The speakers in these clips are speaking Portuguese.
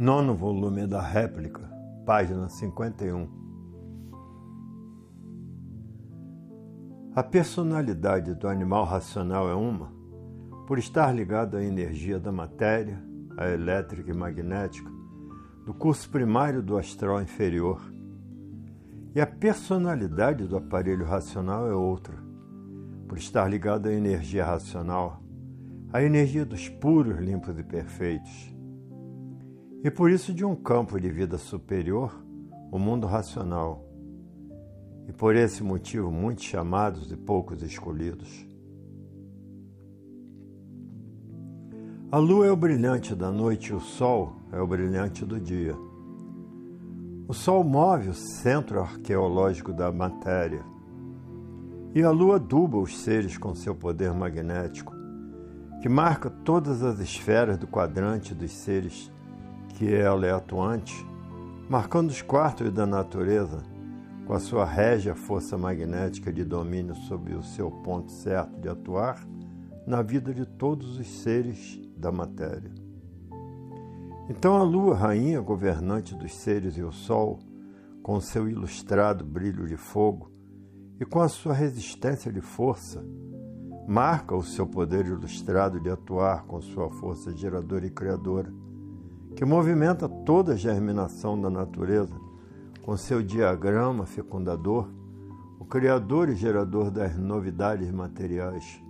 Nono volume da réplica, página 51. A personalidade do animal racional é uma, por estar ligado à energia da matéria, a elétrica e magnética, do curso primário do astral inferior. E a personalidade do aparelho racional é outra, por estar ligado à energia racional, a energia dos puros, limpos e perfeitos e por isso de um campo de vida superior, o mundo racional, e por esse motivo muitos chamados e poucos escolhidos. A lua é o brilhante da noite e o sol é o brilhante do dia. O sol move o centro arqueológico da matéria, e a lua aduba os seres com seu poder magnético, que marca todas as esferas do quadrante dos seres que ela é atuante, marcando os quartos da natureza com a sua régia força magnética de domínio sobre o seu ponto certo de atuar na vida de todos os seres da matéria. Então a lua, rainha governante dos seres e o sol, com seu ilustrado brilho de fogo e com a sua resistência de força, marca o seu poder ilustrado de atuar com sua força geradora e criadora que movimenta toda a germinação da natureza com seu diagrama fecundador, o criador e gerador das novidades materiais.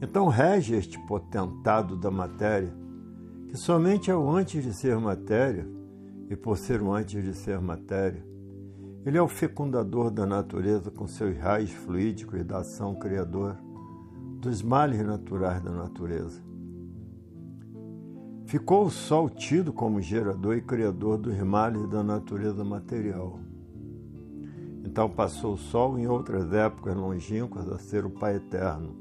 Então rege este potentado da matéria, que somente é o antes de ser matéria, e por ser o antes de ser matéria, ele é o fecundador da natureza com seus raios fluídicos da ação criadora, dos males naturais da natureza. Ficou o Sol tido como gerador e criador dos males da natureza material. Então passou o Sol em outras épocas longínquas a ser o Pai Eterno.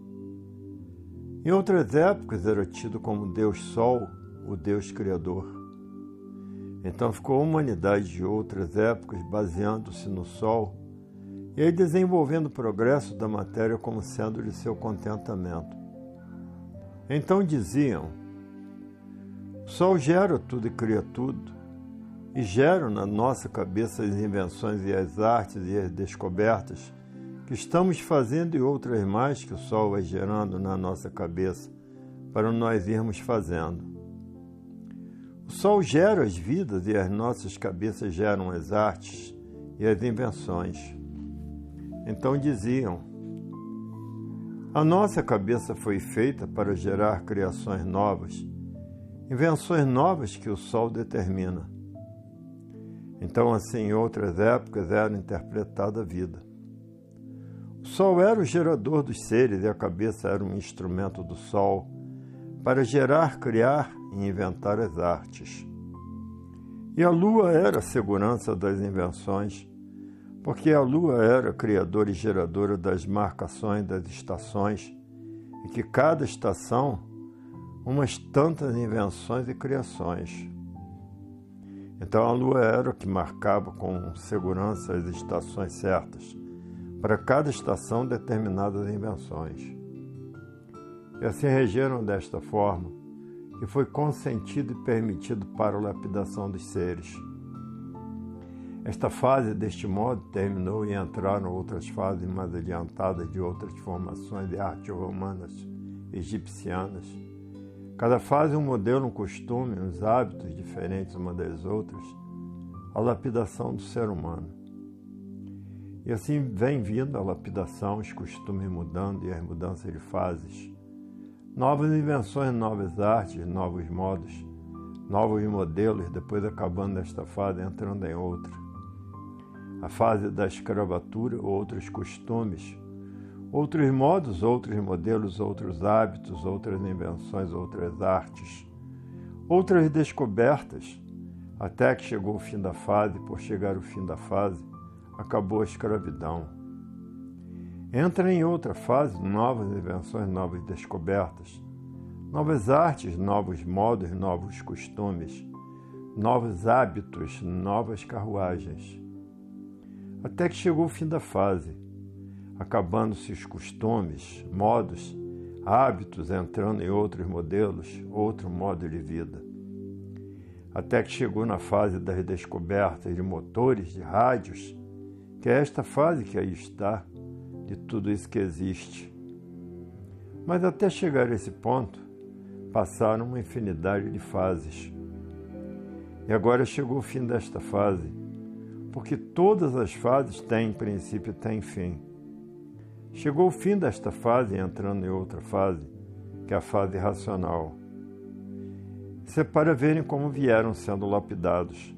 Em outras épocas era tido como Deus Sol, o Deus Criador. Então ficou a humanidade de outras épocas baseando-se no Sol e desenvolvendo o progresso da matéria como sendo de seu contentamento. Então diziam: Sol gera tudo e cria tudo, e gera na nossa cabeça as invenções e as artes e as descobertas que estamos fazendo e outras mais que o Sol vai gerando na nossa cabeça para nós irmos fazendo. O Sol gera as vidas e as nossas cabeças geram as artes e as invenções. Então diziam: a nossa cabeça foi feita para gerar criações novas invenções novas que o Sol determina. Então, assim, em outras épocas era interpretada a vida. O Sol era o gerador dos seres e a cabeça era um instrumento do Sol para gerar, criar e inventar as artes. E a Lua era a segurança das invenções, porque a Lua era criadora e geradora das marcações das estações, e que cada estação umas tantas invenções e criações. Então a lua era o que marcava com segurança as estações certas, para cada estação determinadas invenções. E assim regeram desta forma, que foi consentido e permitido para a lapidação dos seres. Esta fase, deste modo, terminou e entraram outras fases mais adiantadas de outras formações de arte romanas, egipcianas, Cada fase um modelo, um costume, uns hábitos diferentes uma das outras, a lapidação do ser humano. E assim vem vindo a lapidação, os costumes mudando e as mudanças de fases. Novas invenções, novas artes, novos modos, novos modelos, depois acabando esta fase, entrando em outra. A fase da escravatura, outros costumes, outros modos, outros modelos, outros hábitos, outras invenções, outras artes, outras descobertas, até que chegou o fim da fase, por chegar o fim da fase, acabou a escravidão. Entra em outra fase novas invenções, novas descobertas, novas artes, novos modos, novos costumes, novos hábitos, novas carruagens. Até que chegou o fim da fase, acabando-se os costumes, modos, hábitos, entrando em outros modelos, outro modo de vida. até que chegou na fase das descobertas de motores, de rádios, que é esta fase que aí está, de tudo isso que existe. Mas até chegar a esse ponto, passaram uma infinidade de fases. E agora chegou o fim desta fase, porque todas as fases têm princípio e têm fim. Chegou o fim desta fase entrando em outra fase, que é a fase racional. Isso é para verem como vieram sendo lapidados.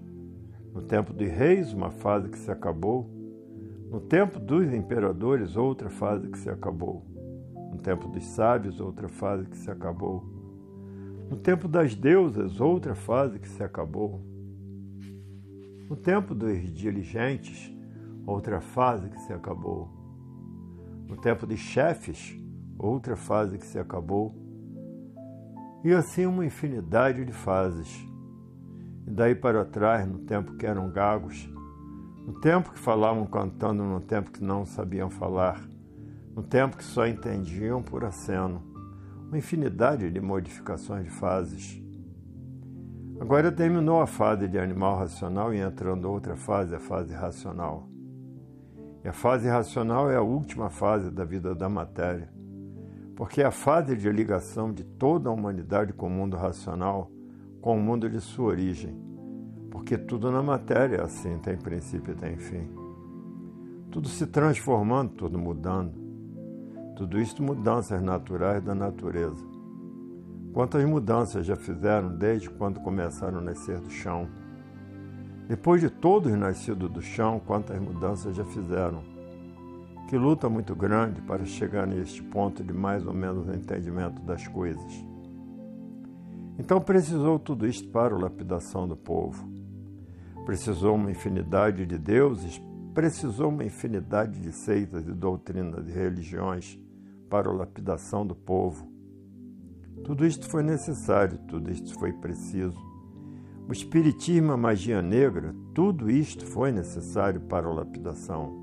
No tempo dos reis, uma fase que se acabou. No tempo dos imperadores, outra fase que se acabou. No tempo dos sábios, outra fase que se acabou. No tempo das deusas, outra fase que se acabou. No tempo dos diligentes, outra fase que se acabou. No tempo dos chefes, outra fase que se acabou. E assim uma infinidade de fases. E daí para trás, no tempo que eram gagos, no tempo que falavam cantando, no tempo que não sabiam falar, no tempo que só entendiam por aceno, uma infinidade de modificações de fases. Agora terminou a fase de animal racional e entrando outra fase, a fase racional. E a fase racional é a última fase da vida da matéria, porque é a fase de ligação de toda a humanidade com o mundo racional, com o mundo de sua origem, porque tudo na matéria é assim, tem princípio e tem fim. Tudo se transformando, tudo mudando. Tudo isto mudanças naturais da natureza. Quantas mudanças já fizeram desde quando começaram a nascer do chão? Depois de todos nascidos do chão, quantas mudanças já fizeram? Que luta muito grande para chegar neste ponto de mais ou menos entendimento das coisas. Então precisou tudo isto para a lapidação do povo. Precisou uma infinidade de deuses, precisou uma infinidade de seitas e doutrinas e religiões para a lapidação do povo. Tudo isto foi necessário, tudo isto foi preciso. O espiritismo, a magia negra, tudo isto foi necessário para a lapidação.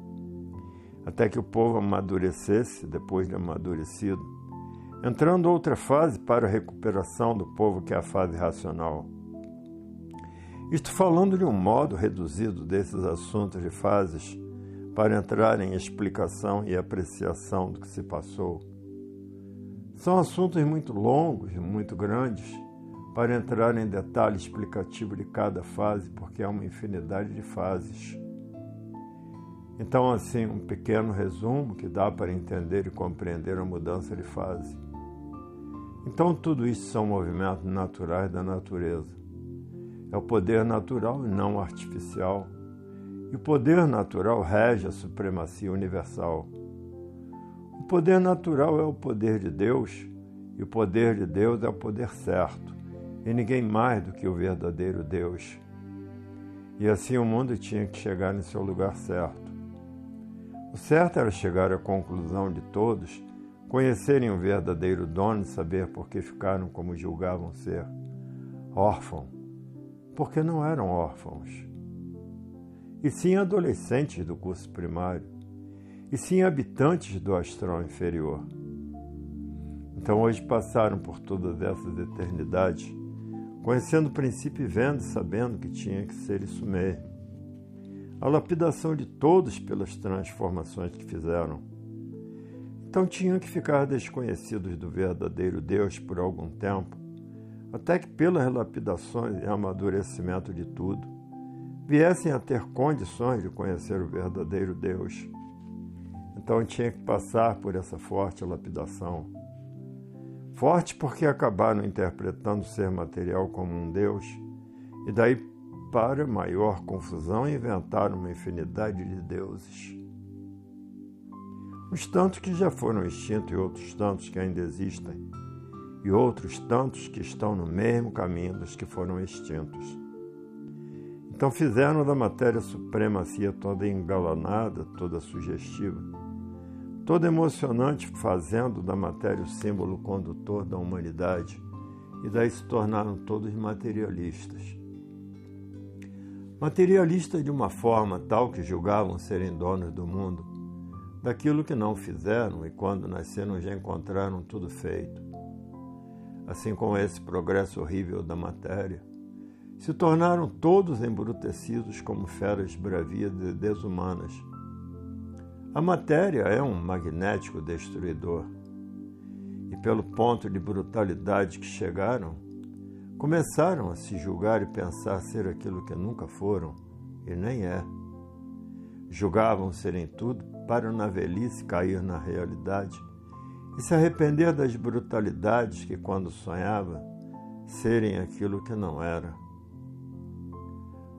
Até que o povo amadurecesse, depois de amadurecido, entrando outra fase para a recuperação do povo, que é a fase racional. Isto falando de um modo reduzido desses assuntos de fases, para entrar em explicação e apreciação do que se passou. São assuntos muito longos e muito grandes para entrar em detalhe explicativo de cada fase, porque há uma infinidade de fases. Então, assim, um pequeno resumo que dá para entender e compreender a mudança de fase. Então, tudo isso são movimentos naturais da natureza. É o poder natural e não artificial. E o poder natural rege a supremacia universal. O poder natural é o poder de Deus, e o poder de Deus é o poder certo, e ninguém mais do que o verdadeiro Deus. E assim o mundo tinha que chegar em seu lugar certo. O certo era chegar à conclusão de todos conhecerem o verdadeiro dono e saber por que ficaram como julgavam ser órfãos, porque não eram órfãos e sim adolescentes do curso primário, e sim habitantes do astral inferior. Então hoje passaram por todas essas eternidades, conhecendo o princípio e vendo, sabendo que tinha que ser isso mesmo. A lapidação de todos pelas transformações que fizeram. Então tinham que ficar desconhecidos do verdadeiro Deus por algum tempo, até que pelas lapidações e amadurecimento de tudo, viessem a ter condições de conhecer o verdadeiro Deus. Então tinha que passar por essa forte lapidação. Forte porque acabaram interpretando o ser material como um Deus, e daí, para maior confusão, inventaram uma infinidade de deuses. Uns tantos que já foram extintos e outros tantos que ainda existem, e outros tantos que estão no mesmo caminho dos que foram extintos. Então fizeram da matéria supremacia toda engalanada, toda sugestiva, toda emocionante, fazendo da matéria o símbolo condutor da humanidade, e daí se tornaram todos materialistas. Materialistas de uma forma tal que julgavam serem donos do mundo, daquilo que não fizeram e quando nasceram já encontraram tudo feito. Assim como esse progresso horrível da matéria, se tornaram todos embrutecidos como feras bravias e desumanas. A matéria é um magnético destruidor. E pelo ponto de brutalidade que chegaram, começaram a se julgar e pensar ser aquilo que nunca foram, e nem é. Julgavam serem tudo para na velhice cair na realidade e se arrepender das brutalidades que, quando sonhava, serem aquilo que não era.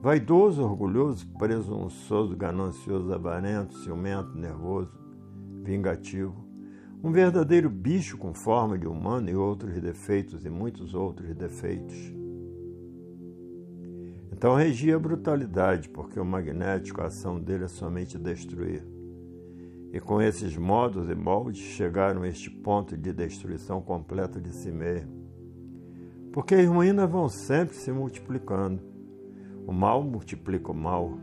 Vaidoso, orgulhoso, presunçoso, ganancioso, avarento, ciumento, nervoso, vingativo. Um verdadeiro bicho com forma de humano e outros defeitos, e muitos outros defeitos. Então regia a brutalidade, porque o magnético, a ação dele é somente destruir. E com esses modos e moldes chegaram a este ponto de destruição completa de si mesmo. Porque as ruínas vão sempre se multiplicando o mal multiplica o mal.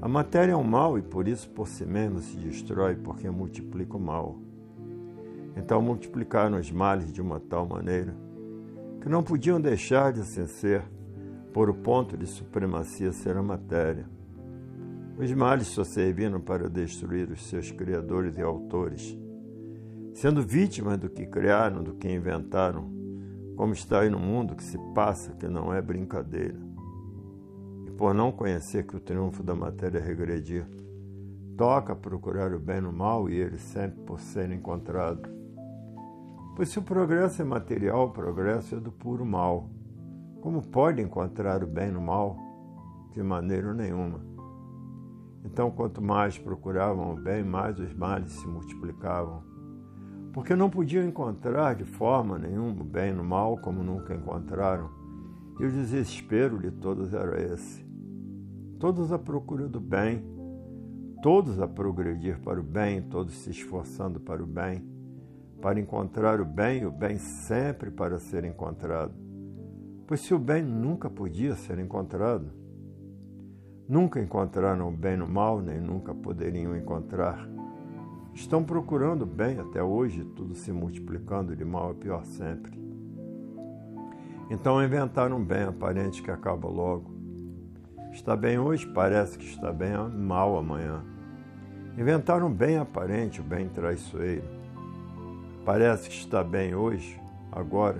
A matéria é um mal e por isso por si mesmo se destrói, porque multiplica o mal. Então multiplicaram os males de uma tal maneira que não podiam deixar de assim ser, por o ponto de supremacia ser a matéria. Os males só serviram para destruir os seus criadores e autores, sendo vítimas do que criaram, do que inventaram, como está aí no mundo que se passa, que não é brincadeira por não conhecer que o triunfo da matéria é regredir. Toca procurar o bem no mal e ele sempre por ser encontrado. Pois se o progresso é material, o progresso é do puro mal. Como pode encontrar o bem no mal? De maneira nenhuma. Então, quanto mais procuravam o bem, mais os males se multiplicavam. Porque não podiam encontrar de forma nenhuma o bem no mal, como nunca encontraram. E o desespero de todos era esse todos à procura do bem, todos a progredir para o bem, todos se esforçando para o bem, para encontrar o bem o bem sempre para ser encontrado. Pois se o bem nunca podia ser encontrado, nunca encontraram o bem no mal, nem nunca poderiam encontrar. Estão procurando o bem até hoje, tudo se multiplicando de mal a pior sempre. Então inventaram um bem aparente que acaba logo Está bem hoje, parece que está bem mal amanhã. Inventaram um bem aparente, o bem traiçoeiro. Parece que está bem hoje, agora.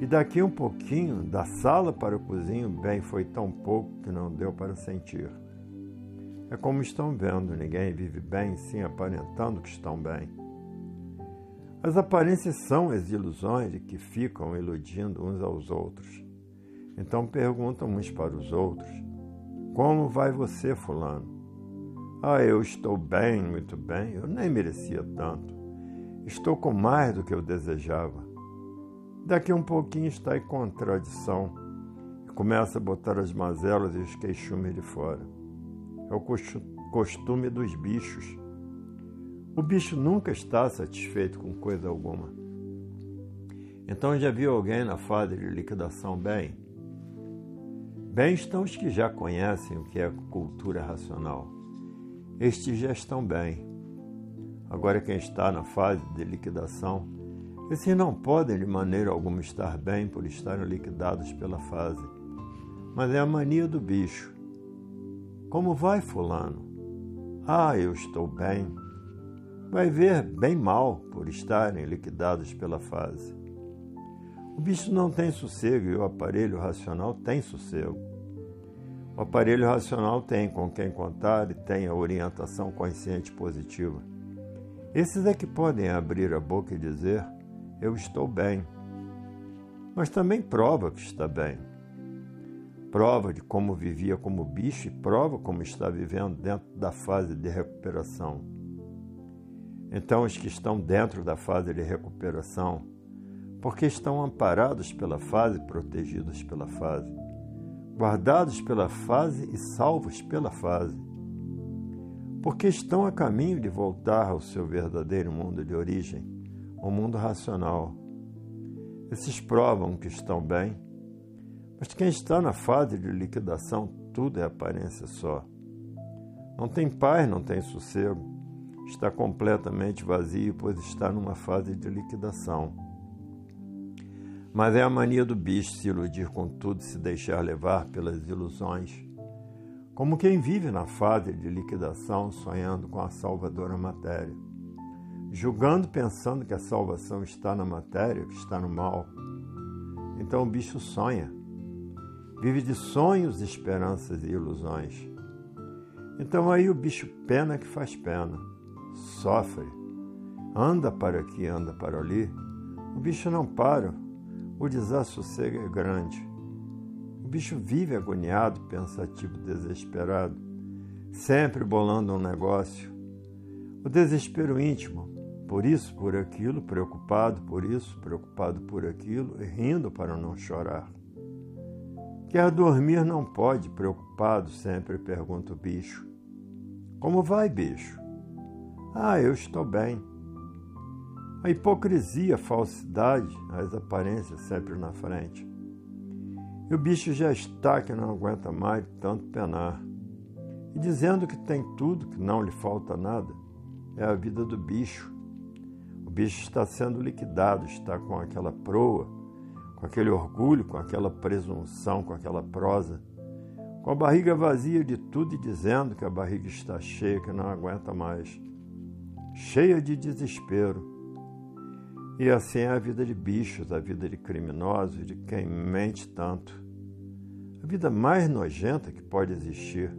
E daqui um pouquinho, da sala para o cozinho, bem foi tão pouco que não deu para sentir. É como estão vendo, ninguém vive bem, sim aparentando que estão bem. As aparências são as ilusões de que ficam iludindo uns aos outros. Então perguntam uns para os outros: como vai você, Fulano? Ah, eu estou bem, muito bem. Eu nem merecia tanto. Estou com mais do que eu desejava. Daqui um pouquinho está em contradição e começa a botar as mazelas e os queixumes de fora. É o costume dos bichos. O bicho nunca está satisfeito com coisa alguma. Então já viu alguém na fase de liquidação bem? Bem estão os que já conhecem o que é cultura racional. Estes já estão bem. Agora, quem está na fase de liquidação, esses não podem de maneira alguma estar bem por estarem liquidados pela fase. Mas é a mania do bicho. Como vai, Fulano? Ah, eu estou bem. Vai ver bem mal por estarem liquidados pela fase. O bicho não tem sossego e o aparelho racional tem sossego. O aparelho racional tem com quem contar e tem a orientação consciente positiva. Esses é que podem abrir a boca e dizer: Eu estou bem. Mas também prova que está bem. Prova de como vivia como bicho e prova como está vivendo dentro da fase de recuperação. Então, os que estão dentro da fase de recuperação porque estão amparados pela fase, protegidos pela fase, guardados pela fase e salvos pela fase, porque estão a caminho de voltar ao seu verdadeiro mundo de origem, o mundo racional. Esses provam que estão bem, mas quem está na fase de liquidação, tudo é aparência só. Não tem paz, não tem sossego, está completamente vazio, pois está numa fase de liquidação. Mas é a mania do bicho se iludir com tudo e se deixar levar pelas ilusões, como quem vive na fase de liquidação sonhando com a salvadora matéria, julgando pensando que a salvação está na matéria, que está no mal. Então o bicho sonha, vive de sonhos, esperanças e ilusões. Então aí o bicho pena que faz pena, sofre, anda para aqui, anda para ali. O bicho não para, o desassossego é grande. O bicho vive agoniado, pensativo, desesperado, sempre bolando um negócio. O desespero íntimo, por isso, por aquilo, preocupado por isso, preocupado por aquilo, rindo para não chorar. Quer dormir não pode, preocupado sempre pergunta o bicho. Como vai, bicho? Ah, eu estou bem. A hipocrisia, a falsidade, as aparências sempre na frente. E o bicho já está que não aguenta mais tanto penar. E dizendo que tem tudo, que não lhe falta nada, é a vida do bicho. O bicho está sendo liquidado, está com aquela proa com aquele orgulho, com aquela presunção, com aquela prosa, com a barriga vazia de tudo e dizendo que a barriga está cheia, que não aguenta mais, cheia de desespero. E assim é a vida de bichos, a vida de criminosos, de quem mente tanto. A vida mais nojenta que pode existir.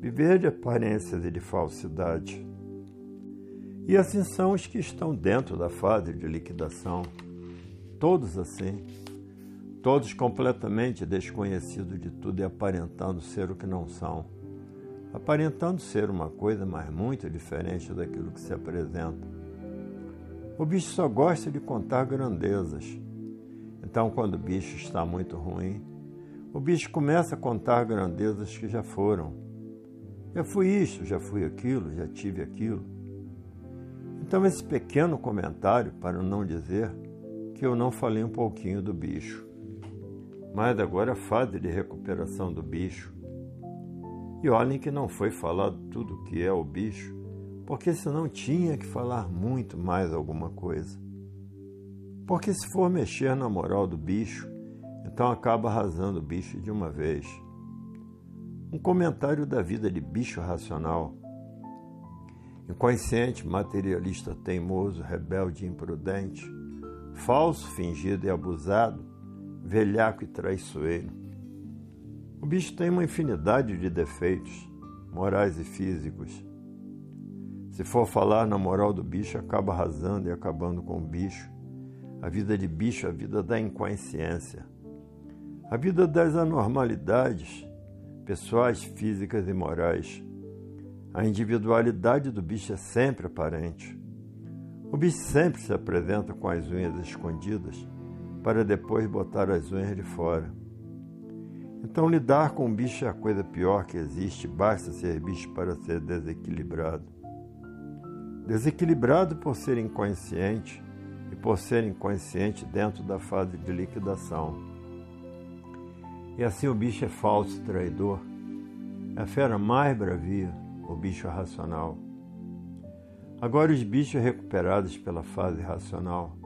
Viver de aparências e de falsidade. E assim são os que estão dentro da fase de liquidação todos assim, todos completamente desconhecidos de tudo e aparentando ser o que não são, aparentando ser uma coisa, mas muito diferente daquilo que se apresenta. O bicho só gosta de contar grandezas. Então, quando o bicho está muito ruim, o bicho começa a contar grandezas que já foram. Já fui isso, já fui aquilo, já tive aquilo. Então, esse pequeno comentário, para não dizer, que eu não falei um pouquinho do bicho. Mas agora a fase de recuperação do bicho. E olhem que não foi falado tudo o que é o bicho, porque senão tinha que falar muito mais alguma coisa. Porque se for mexer na moral do bicho, então acaba arrasando o bicho de uma vez. Um comentário da vida de bicho racional. Inconsciente, materialista, teimoso, rebelde, imprudente falso, fingido e abusado, velhaco e traiçoeiro. O bicho tem uma infinidade de defeitos, morais e físicos. Se for falar na moral do bicho, acaba arrasando e acabando com o bicho. A vida de bicho é a vida da inconsciência. A vida das anormalidades pessoais, físicas e morais. A individualidade do bicho é sempre aparente. O bicho sempre se apresenta com as unhas escondidas para depois botar as unhas de fora. Então, lidar com o bicho é a coisa pior que existe, basta ser bicho para ser desequilibrado. Desequilibrado por ser inconsciente e por ser inconsciente dentro da fase de liquidação. E assim o bicho é falso, traidor. É a fera mais bravia, o bicho racional. Agora, os bichos recuperados pela fase racional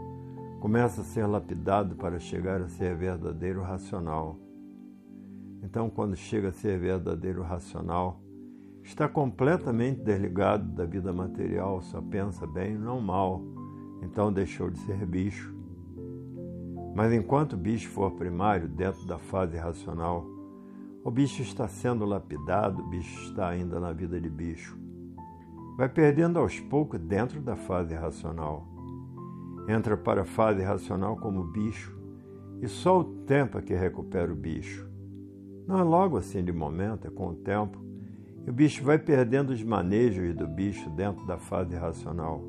começam a ser lapidados para chegar a ser verdadeiro racional. Então, quando chega a ser verdadeiro racional, está completamente desligado da vida material, só pensa bem, não mal, então deixou de ser bicho. Mas enquanto o bicho for primário dentro da fase racional, o bicho está sendo lapidado, o bicho está ainda na vida de bicho vai perdendo aos poucos dentro da fase racional. Entra para a fase racional como bicho, e só o tempo é que recupera o bicho. Não é logo assim de momento, é com o tempo. E o bicho vai perdendo os manejos do bicho dentro da fase racional,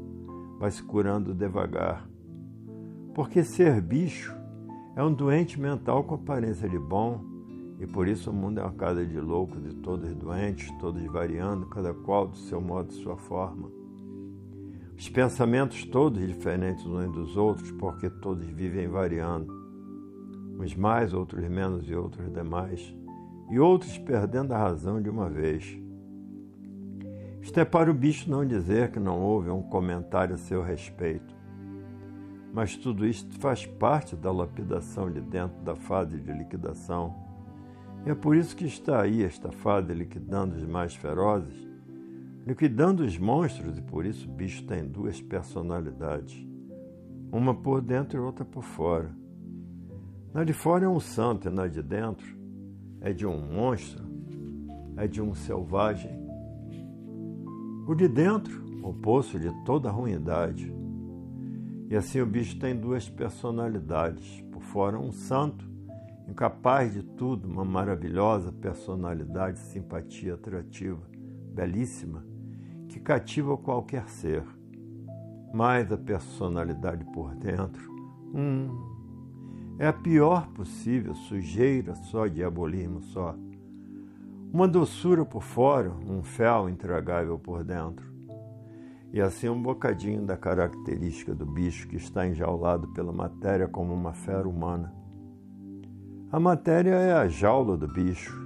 vai se curando devagar. Porque ser bicho é um doente mental com aparência de bom, e por isso o mundo é uma casa de loucos e todos doentes, todos variando, cada qual do seu modo e sua forma. Os pensamentos todos diferentes uns dos outros, porque todos vivem variando. Uns mais, outros menos e outros demais, e outros perdendo a razão de uma vez. Isto é para o bicho não dizer que não houve um comentário a seu respeito. Mas tudo isto faz parte da lapidação de dentro da fase de liquidação. E é por isso que está aí esta fase liquidando os mais ferozes, liquidando os monstros, e por isso o bicho tem duas personalidades, uma por dentro e outra por fora. Na de fora é um santo e na de dentro é de um monstro, é de um selvagem. O de dentro, o poço de toda ruindade. E assim o bicho tem duas personalidades. Por fora, um santo, incapaz de tudo, uma maravilhosa personalidade, simpatia atrativa, belíssima, que cativa qualquer ser. Mas a personalidade por dentro, hum, é a pior possível, sujeira só, diabolismo só. Uma doçura por fora, um fel intragável por dentro e assim um bocadinho da característica do bicho que está enjaulado pela matéria como uma fera humana. A matéria é a jaula do bicho.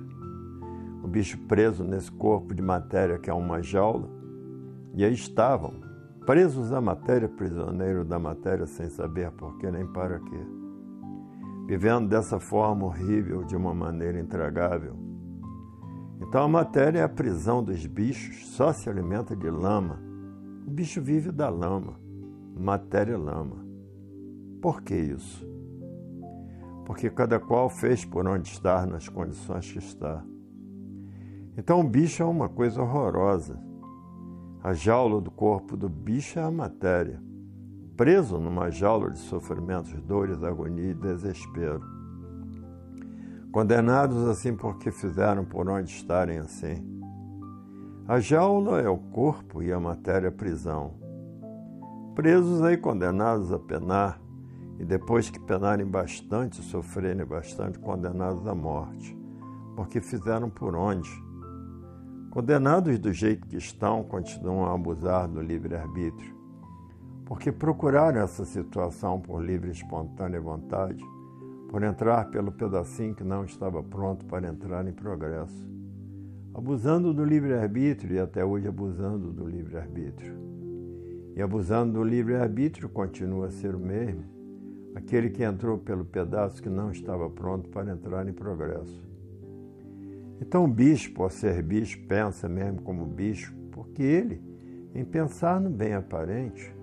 O bicho preso nesse corpo de matéria que é uma jaula, e aí estavam, presos à matéria, prisioneiros da matéria, sem saber por que nem para quê. Vivendo dessa forma horrível, de uma maneira intragável. Então a matéria é a prisão dos bichos, só se alimenta de lama o bicho vive da lama, matéria lama. Por que isso? Porque cada qual fez por onde estar nas condições que está. Então o bicho é uma coisa horrorosa. A jaula do corpo do bicho é a matéria, preso numa jaula de sofrimentos, dores, agonia e desespero. Condenados assim porque fizeram por onde estarem assim a jaula é o corpo e a matéria a prisão. Presos aí condenados a penar, e depois que penarem bastante, sofrerem bastante, condenados à morte, porque fizeram por onde. Condenados do jeito que estão, continuam a abusar do livre-arbítrio, porque procuraram essa situação por livre e espontânea vontade, por entrar pelo pedacinho que não estava pronto para entrar em progresso abusando do livre-arbítrio e até hoje abusando do livre-arbítrio. E abusando do livre-arbítrio continua a ser o mesmo, aquele que entrou pelo pedaço que não estava pronto para entrar em progresso. Então o bicho, por ser bicho, pensa mesmo como bicho, porque ele, em pensar no bem aparente,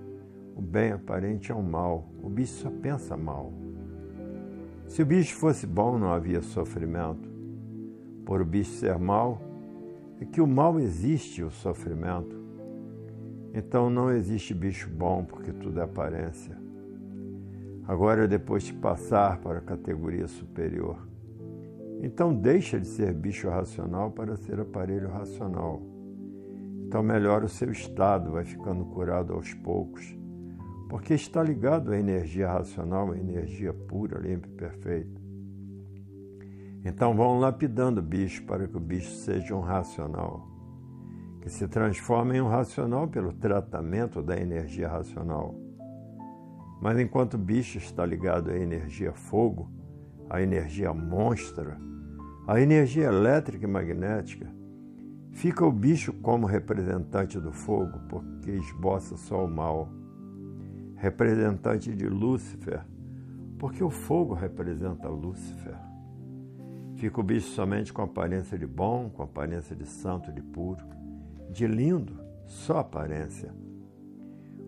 o bem aparente é o mal, o bicho só pensa mal. Se o bicho fosse bom, não havia sofrimento. Por o bicho ser mal, é que o mal existe, o sofrimento. Então não existe bicho bom, porque tudo é aparência. Agora, depois de passar para a categoria superior, então deixa de ser bicho racional para ser aparelho racional. Então melhora o seu estado, vai ficando curado aos poucos, porque está ligado à energia racional, à energia pura, limpa e perfeita. Então vão lapidando o bicho para que o bicho seja um racional, que se transforme em um racional pelo tratamento da energia racional. Mas enquanto o bicho está ligado à energia fogo, à energia monstra, à energia elétrica e magnética, fica o bicho como representante do fogo, porque esboça só o mal. Representante de Lúcifer, porque o fogo representa Lúcifer. Fica o bicho somente com aparência de bom, com aparência de santo, de puro, de lindo, só aparência.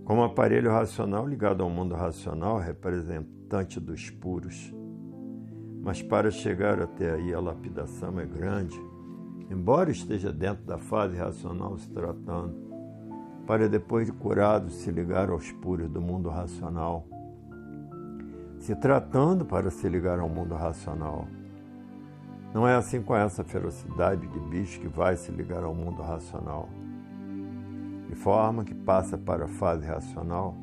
Como aparelho racional ligado ao mundo racional, representante dos puros. Mas para chegar até aí, a lapidação é grande, embora esteja dentro da fase racional se tratando, para depois de curado se ligar aos puros do mundo racional. Se tratando para se ligar ao mundo racional não é assim com essa ferocidade de bicho que vai se ligar ao mundo racional. De forma que passa para a fase racional,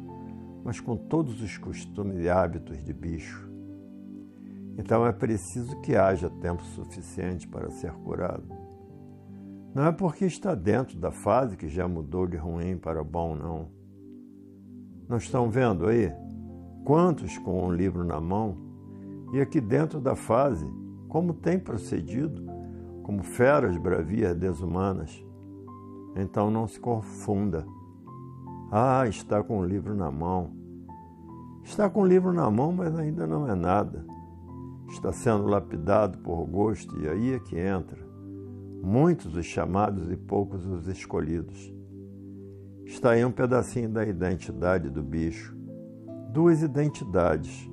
mas com todos os costumes e hábitos de bicho. Então é preciso que haja tempo suficiente para ser curado. Não é porque está dentro da fase que já mudou de ruim para bom, não. Não estão vendo aí? Quantos com um livro na mão e aqui dentro da fase como tem procedido, como feras bravias desumanas. Então não se confunda. Ah, está com o livro na mão. Está com o livro na mão, mas ainda não é nada. Está sendo lapidado por gosto, e aí é que entra. Muitos os chamados e poucos os escolhidos. Está aí um pedacinho da identidade do bicho. Duas identidades,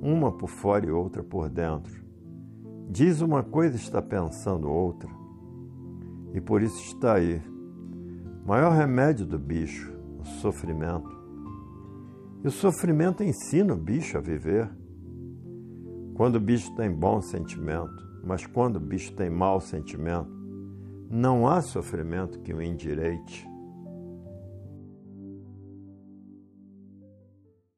uma por fora e outra por dentro. Diz uma coisa e está pensando outra. E por isso está aí. Maior remédio do bicho, o sofrimento. E o sofrimento ensina o bicho a viver. Quando o bicho tem bom sentimento, mas quando o bicho tem mau sentimento, não há sofrimento que o endireite.